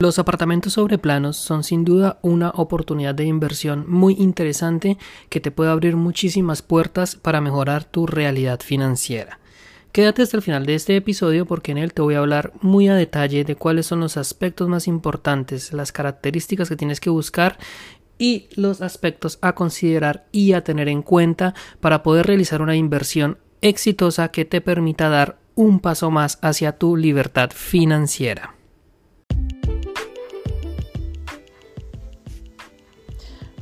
Los apartamentos sobre planos son sin duda una oportunidad de inversión muy interesante que te puede abrir muchísimas puertas para mejorar tu realidad financiera. Quédate hasta el final de este episodio porque en él te voy a hablar muy a detalle de cuáles son los aspectos más importantes, las características que tienes que buscar y los aspectos a considerar y a tener en cuenta para poder realizar una inversión exitosa que te permita dar un paso más hacia tu libertad financiera.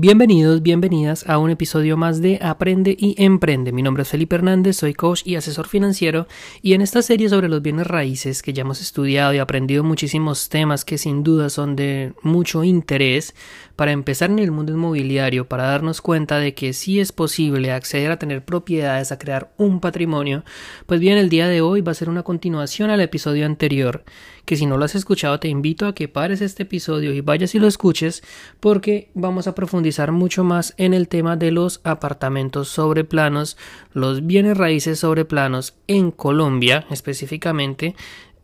Bienvenidos, bienvenidas a un episodio más de Aprende y Emprende. Mi nombre es Felipe Hernández, soy coach y asesor financiero y en esta serie sobre los bienes raíces que ya hemos estudiado y aprendido muchísimos temas que sin duda son de mucho interés para empezar en el mundo inmobiliario, para darnos cuenta de que sí es posible acceder a tener propiedades, a crear un patrimonio, pues bien el día de hoy va a ser una continuación al episodio anterior que si no lo has escuchado te invito a que pares este episodio y vayas y lo escuches porque vamos a profundizar mucho más en el tema de los apartamentos sobre planos, los bienes raíces sobre planos en Colombia específicamente,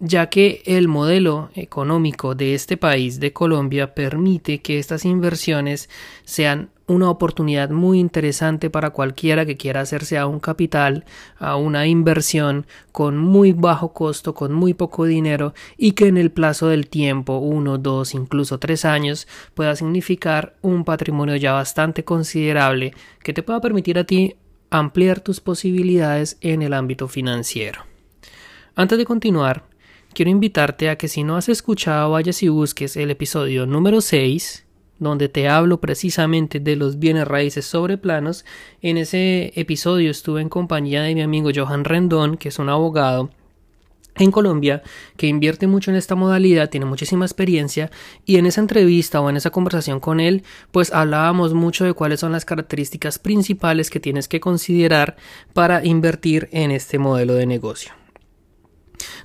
ya que el modelo económico de este país, de Colombia, permite que estas inversiones sean una oportunidad muy interesante para cualquiera que quiera hacerse a un capital, a una inversión con muy bajo costo, con muy poco dinero y que en el plazo del tiempo, uno, dos, incluso tres años, pueda significar un patrimonio ya bastante considerable que te pueda permitir a ti ampliar tus posibilidades en el ámbito financiero. Antes de continuar, quiero invitarte a que si no has escuchado vayas y busques el episodio número 6 donde te hablo precisamente de los bienes raíces sobre planos. En ese episodio estuve en compañía de mi amigo Johan Rendón, que es un abogado en Colombia que invierte mucho en esta modalidad, tiene muchísima experiencia y en esa entrevista o en esa conversación con él pues hablábamos mucho de cuáles son las características principales que tienes que considerar para invertir en este modelo de negocio.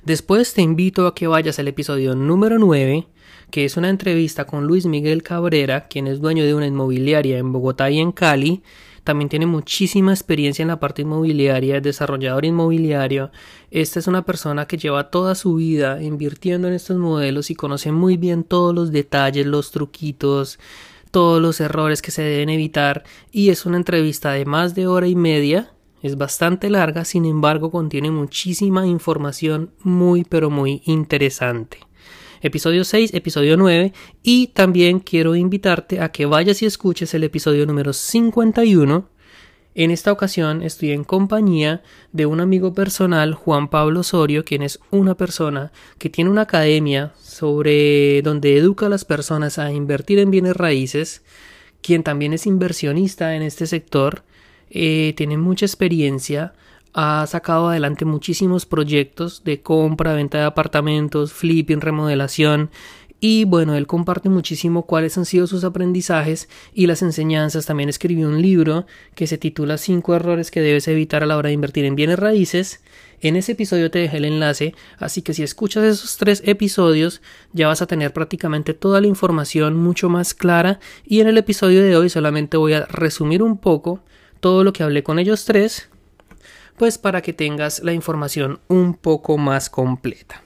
Después te invito a que vayas al episodio número 9 que es una entrevista con Luis Miguel Cabrera, quien es dueño de una inmobiliaria en Bogotá y en Cali. También tiene muchísima experiencia en la parte inmobiliaria, es desarrollador inmobiliario. Esta es una persona que lleva toda su vida invirtiendo en estos modelos y conoce muy bien todos los detalles, los truquitos, todos los errores que se deben evitar. Y es una entrevista de más de hora y media. Es bastante larga, sin embargo contiene muchísima información muy pero muy interesante episodio 6, episodio 9 y también quiero invitarte a que vayas y escuches el episodio número 51. En esta ocasión estoy en compañía de un amigo personal, Juan Pablo Osorio, quien es una persona que tiene una academia sobre donde educa a las personas a invertir en bienes raíces, quien también es inversionista en este sector, eh, tiene mucha experiencia, ha sacado adelante muchísimos proyectos de compra, venta de apartamentos, flipping, remodelación y bueno, él comparte muchísimo cuáles han sido sus aprendizajes y las enseñanzas. También escribió un libro que se titula Cinco errores que debes evitar a la hora de invertir en bienes raíces. En ese episodio te dejé el enlace, así que si escuchas esos tres episodios ya vas a tener prácticamente toda la información mucho más clara y en el episodio de hoy solamente voy a resumir un poco todo lo que hablé con ellos tres pues para que tengas la información un poco más completa.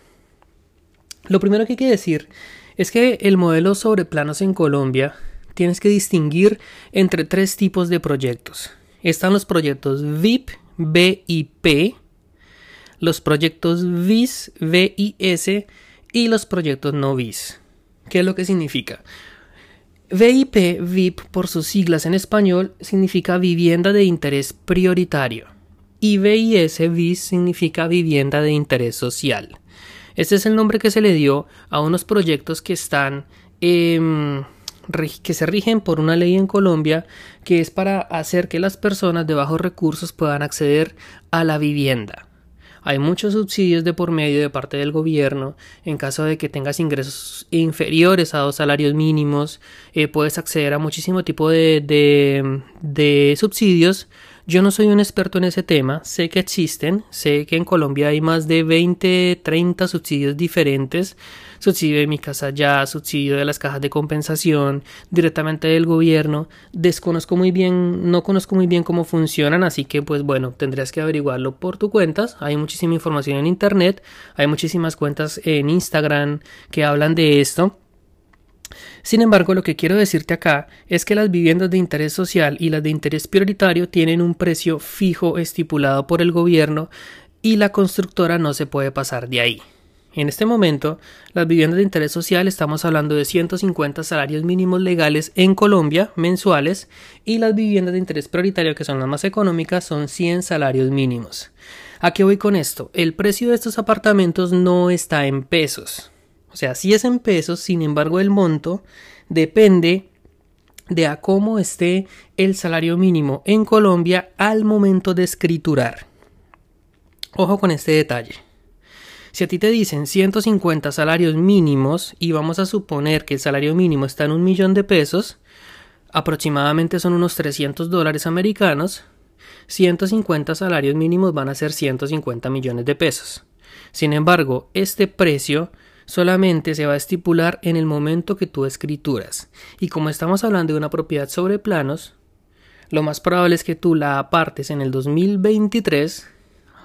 Lo primero que hay que decir es que el modelo sobre planos en Colombia tienes que distinguir entre tres tipos de proyectos. Están los proyectos VIP, BIP, los proyectos VIS, VIS y los proyectos no VIS. ¿Qué es lo que significa? VIP, VIP por sus siglas en español, significa vivienda de interés prioritario y VIS significa vivienda de interés social. Este es el nombre que se le dio a unos proyectos que están em, que se rigen por una ley en Colombia que es para hacer que las personas de bajos recursos puedan acceder a la vivienda. Hay muchos subsidios de por medio de parte del gobierno. En caso de que tengas ingresos inferiores a dos salarios mínimos, eh, puedes acceder a muchísimo tipo de, de subsidios Yo no soy un experto en ese tema, sé que existen, sé que en Colombia hay más de 20, 30 subsidios diferentes, subsidio de mi casa ya, subsidio de las cajas de compensación, directamente del gobierno, desconozco muy bien, no conozco muy bien cómo funcionan, así que pues bueno, tendrías que averiguarlo por tu cuentas, hay muchísima información en internet, hay muchísimas cuentas en Instagram que hablan de esto, sin embargo, lo que quiero decirte acá es que las viviendas de interés social y las de interés prioritario tienen un precio fijo estipulado por el gobierno y la constructora no se puede pasar de ahí. En este momento, las viviendas de interés social estamos hablando de 150 salarios mínimos legales en Colombia mensuales y las viviendas de interés prioritario, que son las más económicas, son 100 salarios mínimos. ¿A qué voy con esto? El precio de estos apartamentos no está en pesos. O sea, sí es en pesos, sin embargo el monto depende de a cómo esté el salario mínimo en Colombia al momento de escriturar. Ojo con este detalle. Si a ti te dicen 150 salarios mínimos y vamos a suponer que el salario mínimo está en un millón de pesos, aproximadamente son unos 300 dólares americanos, 150 salarios mínimos van a ser 150 millones de pesos. Sin embargo, este precio solamente se va a estipular en el momento que tú escrituras. Y como estamos hablando de una propiedad sobre planos, lo más probable es que tú la apartes en el 2023,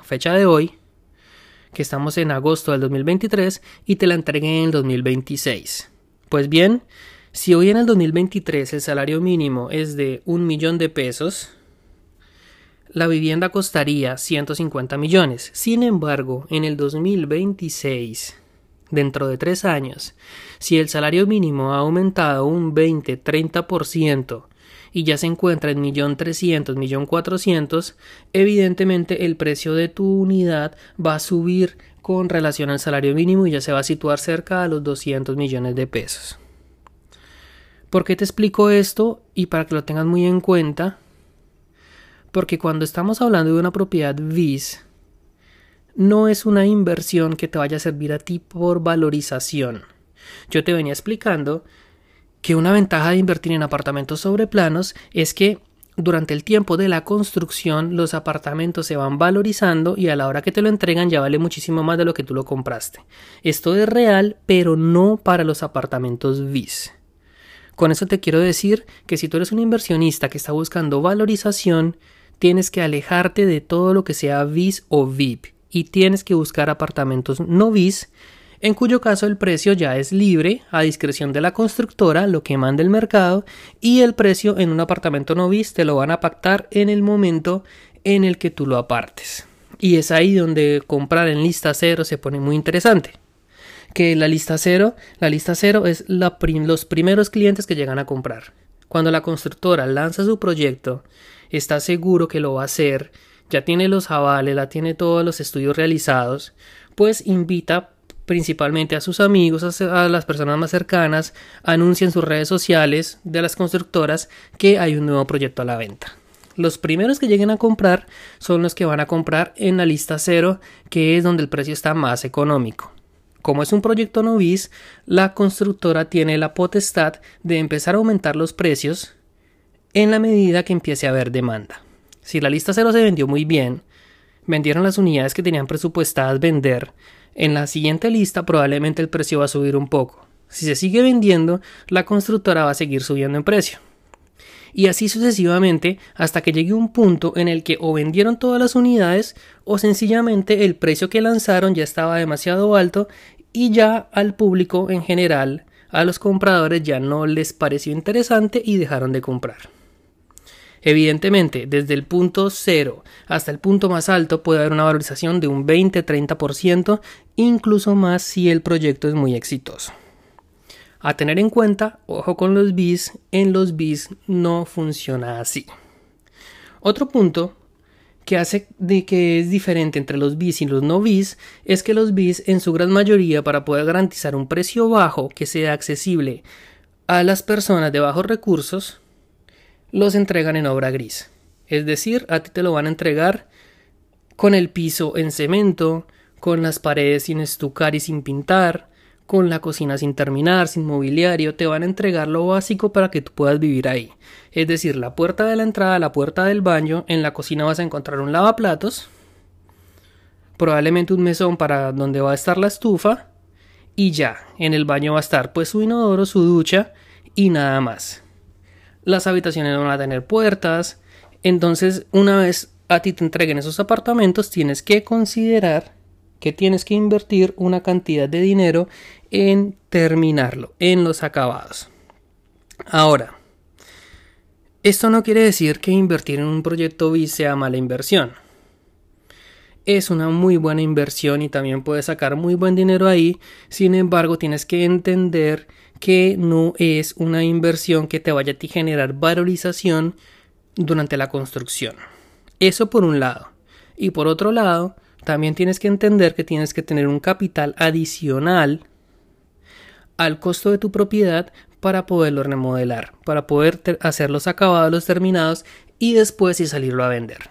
fecha de hoy, que estamos en agosto del 2023, y te la entreguen en el 2026. Pues bien, si hoy en el 2023 el salario mínimo es de un millón de pesos, la vivienda costaría 150 millones. Sin embargo, en el 2026 dentro de tres años, si el salario mínimo ha aumentado un 20-30% y ya se encuentra en millón trescientos, millón cuatrocientos, evidentemente el precio de tu unidad va a subir con relación al salario mínimo y ya se va a situar cerca de los 200 millones de pesos. ¿Por qué te explico esto? Y para que lo tengas muy en cuenta, porque cuando estamos hablando de una propiedad VIS, no es una inversión que te vaya a servir a ti por valorización. Yo te venía explicando que una ventaja de invertir en apartamentos sobre planos es que durante el tiempo de la construcción los apartamentos se van valorizando y a la hora que te lo entregan ya vale muchísimo más de lo que tú lo compraste. Esto es real, pero no para los apartamentos VIS. Con eso te quiero decir que si tú eres un inversionista que está buscando valorización, tienes que alejarte de todo lo que sea VIS o VIP y tienes que buscar apartamentos no bis, en cuyo caso el precio ya es libre a discreción de la constructora, lo que manda el mercado, y el precio en un apartamento no bis te lo van a pactar en el momento en el que tú lo apartes. Y es ahí donde comprar en lista cero se pone muy interesante. Que la lista cero, la lista cero es los primeros clientes que llegan a comprar. Cuando la constructora lanza su proyecto, está seguro que lo va a hacer ya tiene los avales, la tiene todos los estudios realizados, pues invita principalmente a sus amigos, a, las personas más cercanas, anuncia en sus redes sociales de las constructoras que hay un nuevo proyecto a la venta. Los primeros que lleguen a comprar son los que van a comprar en la lista cero, que es donde el precio está más económico. Como es un proyecto novis, la constructora tiene la potestad de empezar a aumentar los precios en la medida que empiece a haber demanda. Si la lista cero se vendió muy bien, vendieron las unidades que tenían presupuestadas vender, en la siguiente lista probablemente el precio va a subir un poco. Si se sigue vendiendo, la constructora va a seguir subiendo en precio. Y así sucesivamente hasta que llegue un punto en el que o vendieron todas las unidades o sencillamente el precio que lanzaron ya estaba demasiado alto y ya al público en general, a los compradores ya no les pareció interesante y dejaron de comprar. Evidentemente, desde el punto cero hasta el punto más alto puede haber una valorización de un 20-30%, incluso más si el proyecto es muy exitoso. A tener en cuenta, ojo con los bis, en los bis no funciona así. Otro punto que hace de que es diferente entre los bis y los no bis es que los bis en su gran mayoría para poder garantizar un precio bajo que sea accesible a las personas de bajos recursos los entregan en obra gris. Es decir, a ti te lo van a entregar con el piso en cemento, con las paredes sin estucar y sin pintar, con la cocina sin terminar, sin mobiliario, te van a entregar lo básico para que tú puedas vivir ahí. Es decir, la puerta de la entrada, la puerta del baño, en la cocina vas a encontrar un lavaplatos, probablemente un mesón para donde va a estar la estufa y ya, en el baño va a estar pues su inodoro, su ducha y nada más. Las habitaciones van a tener puertas, entonces una vez a ti te entreguen esos apartamentos tienes que considerar que tienes que invertir una cantidad de dinero en terminarlo, en los acabados. Ahora, esto no quiere decir que invertir en un proyecto BIS sea mala inversión. Es una muy buena inversión y también puedes sacar muy buen dinero ahí. Sin embargo, tienes que entender que no es una inversión que te vaya a generar valorización durante la construcción. Eso por un lado. Y por otro lado, también tienes que entender que tienes que tener un capital adicional al costo de tu propiedad para poderlo remodelar, para poder hacer los acabados, los terminados y después y salirlo a vender.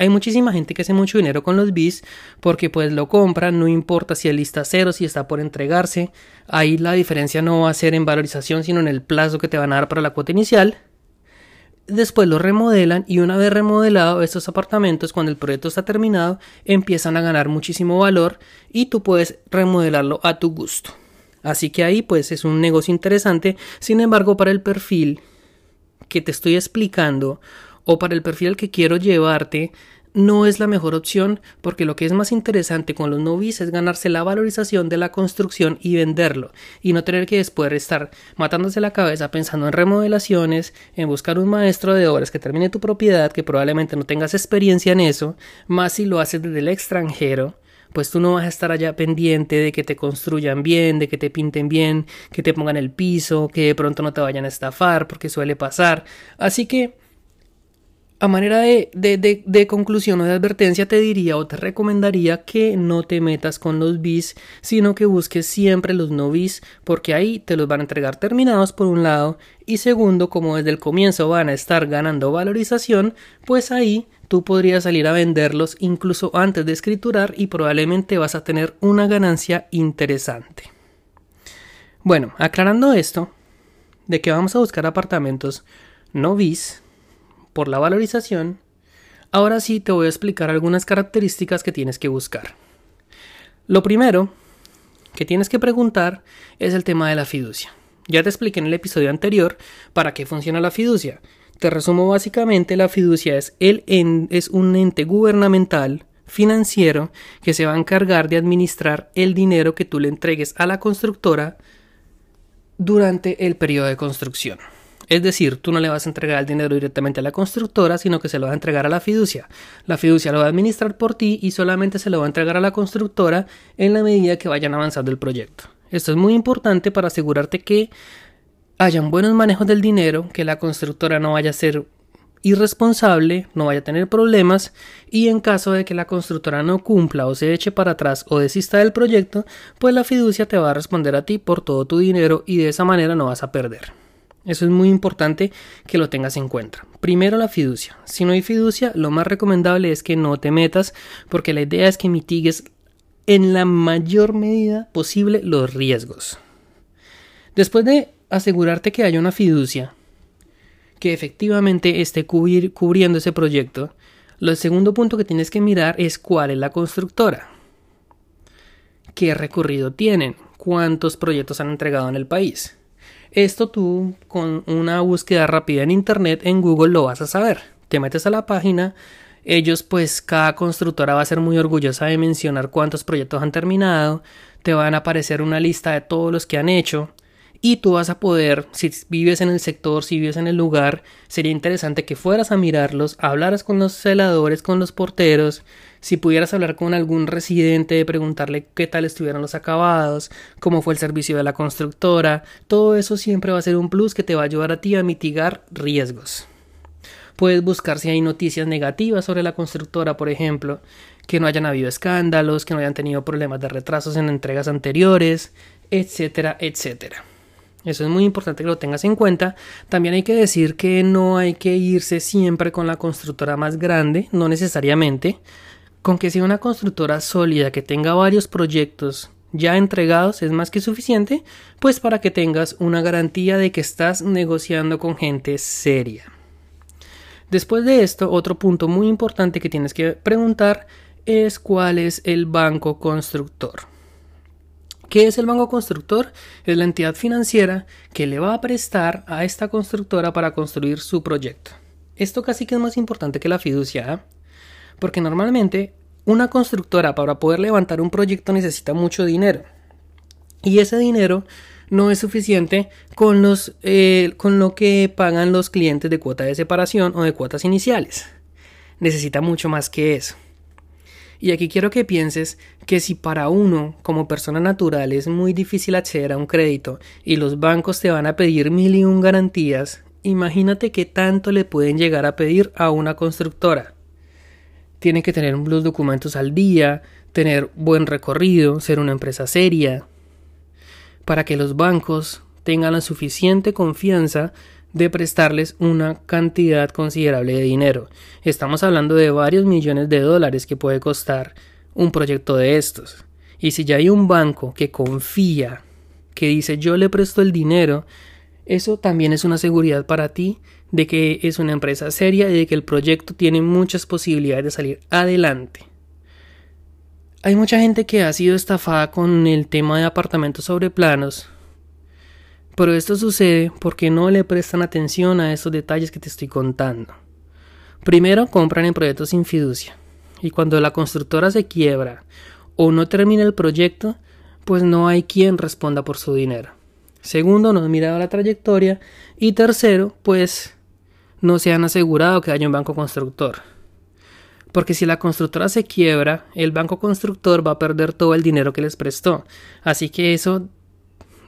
Hay muchísima gente que hace mucho dinero con los bis porque pues lo compran, no importa si el lista cero, si está por entregarse. Ahí la diferencia no va a ser en valorización, sino en el plazo que te van a dar para la cuota inicial después lo remodelan y una vez remodelado estos apartamentos cuando el proyecto está terminado empiezan a ganar muchísimo valor y tú puedes remodelarlo a tu gusto. Así que ahí pues es un negocio interesante, sin embargo para el perfil que te estoy explicando o para el perfil al que quiero llevarte no es la mejor opción porque lo que es más interesante con los novis es ganarse la valorización de la construcción y venderlo y no tener que después estar matándose la cabeza pensando en remodelaciones, en buscar un maestro de obras que termine tu propiedad que probablemente no tengas experiencia en eso, más si lo haces desde el extranjero pues tú no vas a estar allá pendiente de que te construyan bien, de que te pinten bien, que te pongan el piso, que de pronto no te vayan a estafar, porque suele pasar. Así que a manera de, de, de, conclusión o de advertencia te diría o te recomendaría que no te metas con los bis, sino que busques siempre los no bis, porque ahí te los van a entregar terminados por un lado y segundo, como desde el comienzo van a estar ganando valorización, pues ahí tú podrías salir a venderlos incluso antes de escriturar y probablemente vas a tener una ganancia interesante. Bueno, aclarando esto, de que vamos a buscar apartamentos no bis, por la valorización, ahora sí te voy a explicar algunas características que tienes que buscar. Lo primero que tienes que preguntar es el tema de la fiducia. Ya te expliqué en el episodio anterior para qué funciona la fiducia. Te resumo básicamente, la fiducia es, el es un ente gubernamental financiero que se va a encargar de administrar el dinero que tú le entregues a la constructora durante el periodo de construcción. Es decir, tú no le vas a entregar el dinero directamente a la constructora, sino que se lo vas a entregar a la fiducia. La fiducia lo va a administrar por ti y solamente se lo va a entregar a la constructora en la medida que vayan avanzando el proyecto. Esto es muy importante para asegurarte que hayan buenos manejos del dinero, que la constructora no vaya a ser irresponsable, no vaya a tener problemas y en caso de que la constructora no cumpla o se eche para atrás o desista del proyecto, pues la fiducia te va a responder a ti por todo tu dinero y de esa manera no vas a perder. Eso es muy importante que lo tengas en cuenta. Primero la fiducia. Si no hay fiducia, lo más recomendable es que no te metas porque la idea es que mitigues en la mayor medida posible los riesgos. Después de asegurarte que haya una fiducia que efectivamente esté cubriendo ese proyecto, el segundo punto que tienes que mirar es cuál es la constructora. ¿Qué recorrido tienen? ¿Cuántos proyectos han entregado en el país? Esto tú con una búsqueda rápida en internet en Google lo vas a saber. Te metes a la página, ellos pues cada constructora va a ser muy orgullosa de mencionar cuántos proyectos han terminado, te van a aparecer una lista de todos los que han hecho y tú vas a poder, si vives en el sector, si vives en el lugar, sería interesante que fueras a mirarlos, hablaras con los celadores, con los porteros, si pudieras hablar con algún residente, preguntarle qué tal estuvieron los acabados, cómo fue el servicio de la constructora, todo eso siempre va a ser un plus que te va a ayudar a ti a mitigar riesgos. Puedes buscar si hay noticias negativas sobre la constructora, por ejemplo, que no hayan habido escándalos, que no hayan tenido problemas de retrasos en entregas anteriores, etcétera, etcétera. Eso es muy importante que lo tengas en cuenta. También hay que decir que no hay que irse siempre con la constructora más grande, no necesariamente. Con que sea una constructora sólida que tenga varios proyectos ya entregados es más que suficiente, pues para que tengas una garantía de que estás negociando con gente seria. Después de esto, otro punto muy importante que tienes que preguntar es cuál es el banco constructor. ¿Qué es el banco constructor? Es la entidad financiera que le va a prestar a esta constructora para construir su proyecto. Esto casi que es más importante que la fiducia, ¿eh? porque normalmente una constructora para poder levantar un proyecto necesita mucho dinero. Y ese dinero no es suficiente con, los, eh, con lo que pagan los clientes de cuota de separación o de cuotas iniciales. Necesita mucho más que eso. Y aquí quiero que pienses que si para uno como persona natural es muy difícil acceder a un crédito y los bancos te van a pedir mil y un garantías, imagínate qué tanto le pueden llegar a pedir a una constructora. Tiene que tener los documentos al día, tener buen recorrido, ser una empresa seria, para que los bancos tengan la suficiente confianza de prestarles una cantidad considerable de dinero. Estamos hablando de varios millones de dólares que puede costar un proyecto de estos. Y si ya hay un banco que confía, que dice yo le presto el dinero, eso también es una seguridad para ti de que es una empresa seria y de que el proyecto tiene muchas posibilidades de salir adelante. Hay mucha gente que ha sido estafada con el tema de apartamentos sobre planos, pero esto sucede porque no le prestan atención a estos detalles que te estoy contando. Primero, compran en proyectos sin fiducia, y cuando la constructora se quiebra o no termina el proyecto, pues no hay quien responda por su dinero. Segundo, no han mirado la trayectoria. Y tercero, pues no se han asegurado que haya un banco constructor. Porque si la constructora se quiebra, el banco constructor va a perder todo el dinero que les prestó. Así que eso,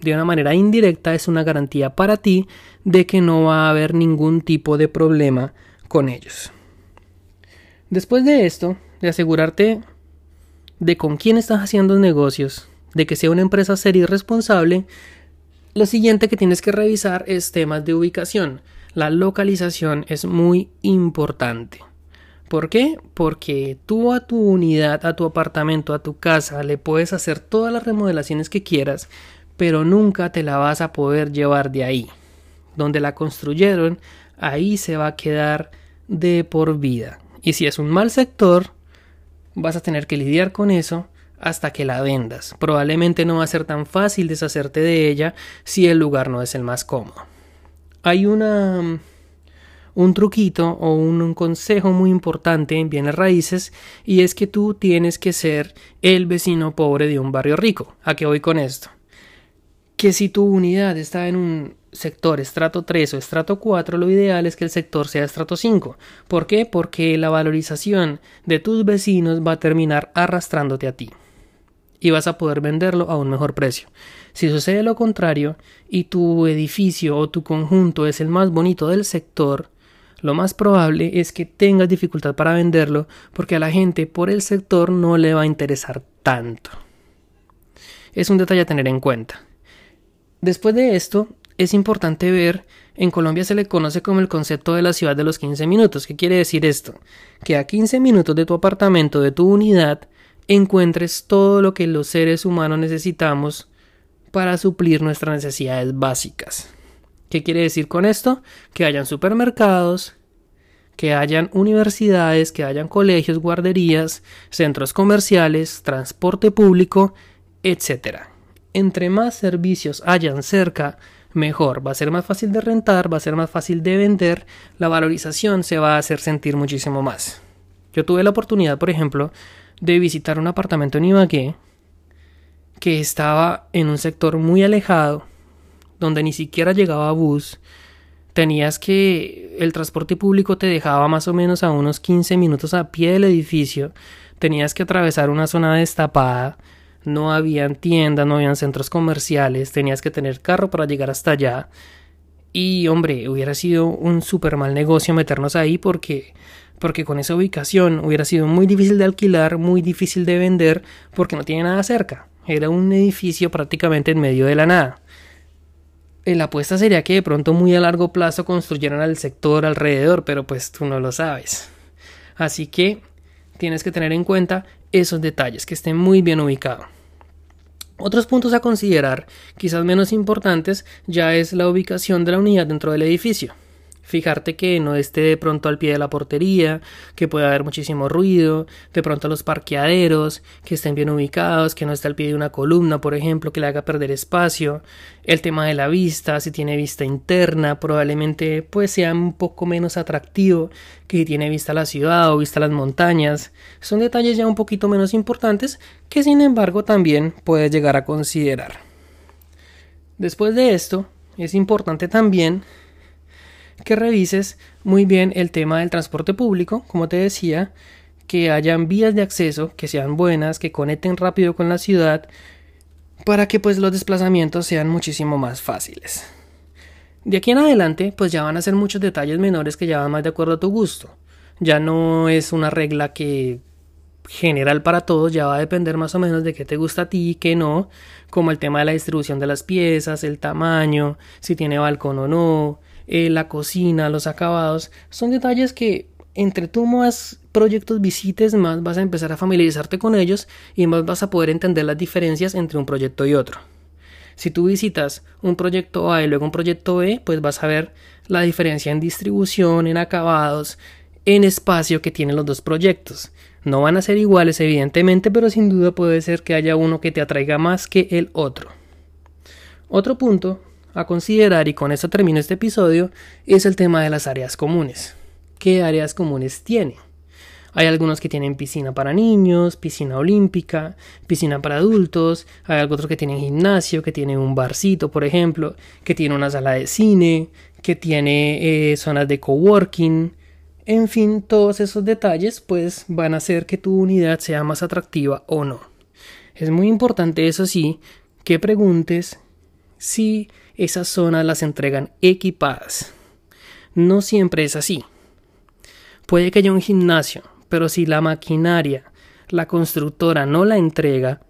de una manera indirecta, es una garantía para ti de que no va a haber ningún tipo de problema con ellos. Después de esto, de asegurarte de con quién estás haciendo negocios, de que sea una empresa seria y responsable, lo siguiente que tienes que revisar es temas de ubicación. La localización es muy importante. ¿Por qué? Porque tú a tu unidad, a tu apartamento, a tu casa, le puedes hacer todas las remodelaciones que quieras, pero nunca te la vas a poder llevar de ahí. Donde la construyeron, ahí se va a quedar de por vida. Y si es un mal sector, vas a tener que lidiar con eso hasta que la vendas. Probablemente no va a ser tan fácil deshacerte de ella si el lugar no es el más cómodo. Hay una un truquito o un, consejo muy importante en bienes raíces y es que tú tienes que ser el vecino pobre de un barrio rico. ¿A qué voy con esto? Que si tu unidad está en un sector estrato 3 o estrato 4, lo ideal es que el sector sea estrato 5. ¿Por qué? Porque la valorización de tus vecinos va a terminar arrastrándote a ti y vas a poder venderlo a un mejor precio. Si sucede lo contrario y tu edificio o tu conjunto es el más bonito del sector, lo más probable es que tengas dificultad para venderlo porque a la gente por el sector no le va a interesar tanto. Es un detalle a tener en cuenta. Después de esto, es importante ver, en Colombia se le conoce como el concepto de la ciudad de los 15 minutos. ¿Qué quiere decir esto? Que a 15 minutos de tu apartamento, de tu unidad, encuentres todo lo que los seres humanos necesitamos para suplir nuestras necesidades básicas. ¿Qué quiere decir con esto? Que hayan supermercados, que hayan universidades, que hayan colegios, guarderías, centros comerciales, transporte público, etc. Entre más servicios hayan cerca, mejor. Va a ser más fácil de rentar, va a ser más fácil de vender, la valorización se va a hacer sentir muchísimo más. Yo tuve la oportunidad, por ejemplo, de visitar un apartamento en Ibagué que estaba en un sector muy alejado, donde ni siquiera llegaba bus. Tenías que el transporte público te dejaba más o menos a unos 15 minutos a pie del edificio. Tenías que atravesar una zona destapada. No habían tiendas, no habían centros comerciales. Tenías que tener carro para llegar hasta allá. Y hombre, hubiera sido un súper mal negocio meternos ahí porque porque con esa ubicación hubiera sido muy difícil de alquilar, muy difícil de vender, porque no tiene nada cerca. Era un edificio prácticamente en medio de la nada. Eh, la apuesta sería que de pronto muy a largo plazo construyeran al sector alrededor, pero pues tú no lo sabes. Así que tienes que tener en cuenta esos detalles, que estén muy bien ubicados. Otros puntos a considerar, quizás menos importantes, ya es la ubicación de la unidad dentro del edificio. Fijarte que no esté de pronto al pie de la portería, que pueda haber muchísimo ruido, de pronto los parqueaderos, que estén bien ubicados, que no esté al pie de una columna, por ejemplo, que le haga perder espacio. El tema de la vista, si tiene vista interna, probablemente pues sea un poco menos atractivo que si tiene vista a la ciudad o vista a las montañas. Son detalles ya un poquito menos importantes que sin embargo también puedes llegar a considerar. Después de esto, es importante también que revises muy bien el tema del transporte público, como te decía, que hayan vías de acceso que sean buenas, que conecten rápido con la ciudad, para que pues los desplazamientos sean muchísimo más fáciles. De aquí en adelante, pues ya van a ser muchos detalles menores que ya van más de acuerdo a tu gusto. Ya no es una regla que general para todos, ya va a depender más o menos de qué te gusta a ti y qué no, como el tema de la distribución de las piezas, el tamaño, si tiene balcón o no, eh, la cocina, los acabados, son detalles que entre tú más proyectos visites, más vas a empezar a familiarizarte con ellos y más vas a poder entender las diferencias entre un proyecto y otro. Si tú visitas un proyecto A y luego un proyecto B, pues vas a ver la diferencia en distribución, en acabados, en espacio que tienen los dos proyectos. No van a ser iguales, evidentemente, pero sin duda puede ser que haya uno que te atraiga más que el otro. Otro punto a considerar, y con esto termino este episodio, es el tema de las áreas comunes. ¿Qué áreas comunes tiene? Hay algunos que tienen piscina para niños, piscina olímpica, piscina para adultos, hay otros que tienen gimnasio, que tienen un barcito, por ejemplo, que tiene una sala de cine, que tiene eh, zonas de coworking. En fin, todos esos detalles pues van a hacer que tu unidad sea más atractiva o no. Es muy importante, eso sí, que preguntes si esas zonas las entregan equipadas. No siempre es así. Puede que haya un gimnasio, pero si la maquinaria, la constructora no la entrega,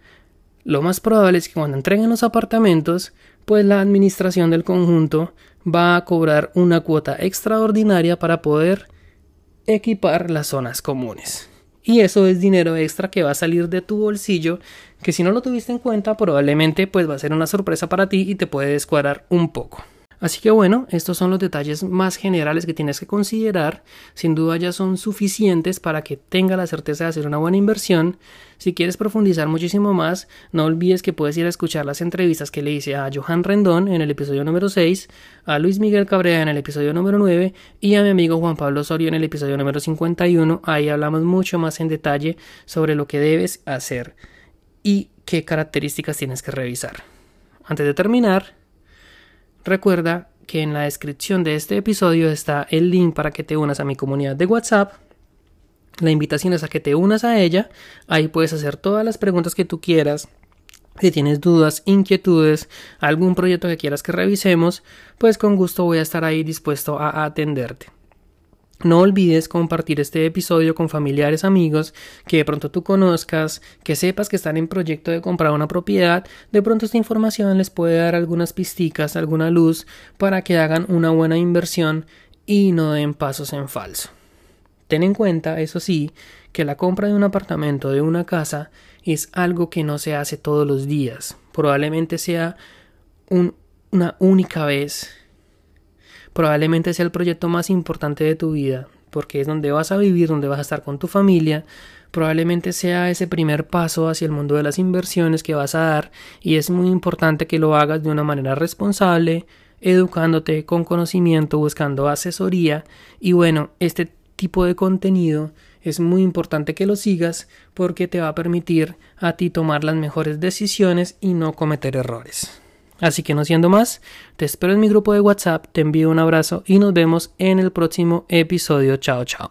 lo más probable es que cuando entreguen los apartamentos, pues la administración del conjunto va a cobrar una cuota extraordinaria para poder equipar las zonas comunes. Y eso es dinero extra que va a salir de tu bolsillo que si no lo tuviste en cuenta probablemente pues va a ser una sorpresa para ti y te puede descuadrar un poco. Así que bueno, estos son los detalles más generales que tienes que considerar. Sin duda ya son suficientes para que tenga la certeza de hacer una buena inversión. Si quieres profundizar muchísimo más, no olvides que puedes ir a escuchar las entrevistas que le hice a Johan Rendón en el episodio número 6, a Luis Miguel Cabrera en el episodio número 9 y a mi amigo Juan Pablo Osorio en el episodio número 51. Ahí hablamos mucho más en detalle sobre lo que debes hacer y qué características tienes que revisar. Antes de terminar, recuerda que en la descripción de este episodio está el link para que te unas a mi comunidad de WhatsApp. La invitación es a que te unas a ella. Ahí puedes hacer todas las preguntas que tú quieras. Si tienes dudas, inquietudes, algún proyecto que quieras que revisemos, pues con gusto voy a estar ahí dispuesto a atenderte. No olvides compartir este episodio con familiares, amigos que de pronto tú conozcas, que sepas que están en proyecto de comprar una propiedad. De pronto esta información les puede dar algunas pisticas, alguna luz para que hagan una buena inversión y no den pasos en falso. Ten en cuenta, eso sí, que la compra de un apartamento, de una casa, es algo que no se hace todos los días. Probablemente sea una única vez probablemente sea el proyecto más importante de tu vida, porque es donde vas a vivir, donde vas a estar con tu familia, probablemente sea ese primer paso hacia el mundo de las inversiones que vas a dar y es muy importante que lo hagas de una manera responsable, educándote con conocimiento, buscando asesoría y bueno, este tipo de contenido es muy importante que lo sigas porque te va a permitir a ti tomar las mejores decisiones y no cometer errores. Así que no siendo más, te espero en mi grupo de WhatsApp, te envío un abrazo y nos vemos en el próximo episodio. Chao, chao.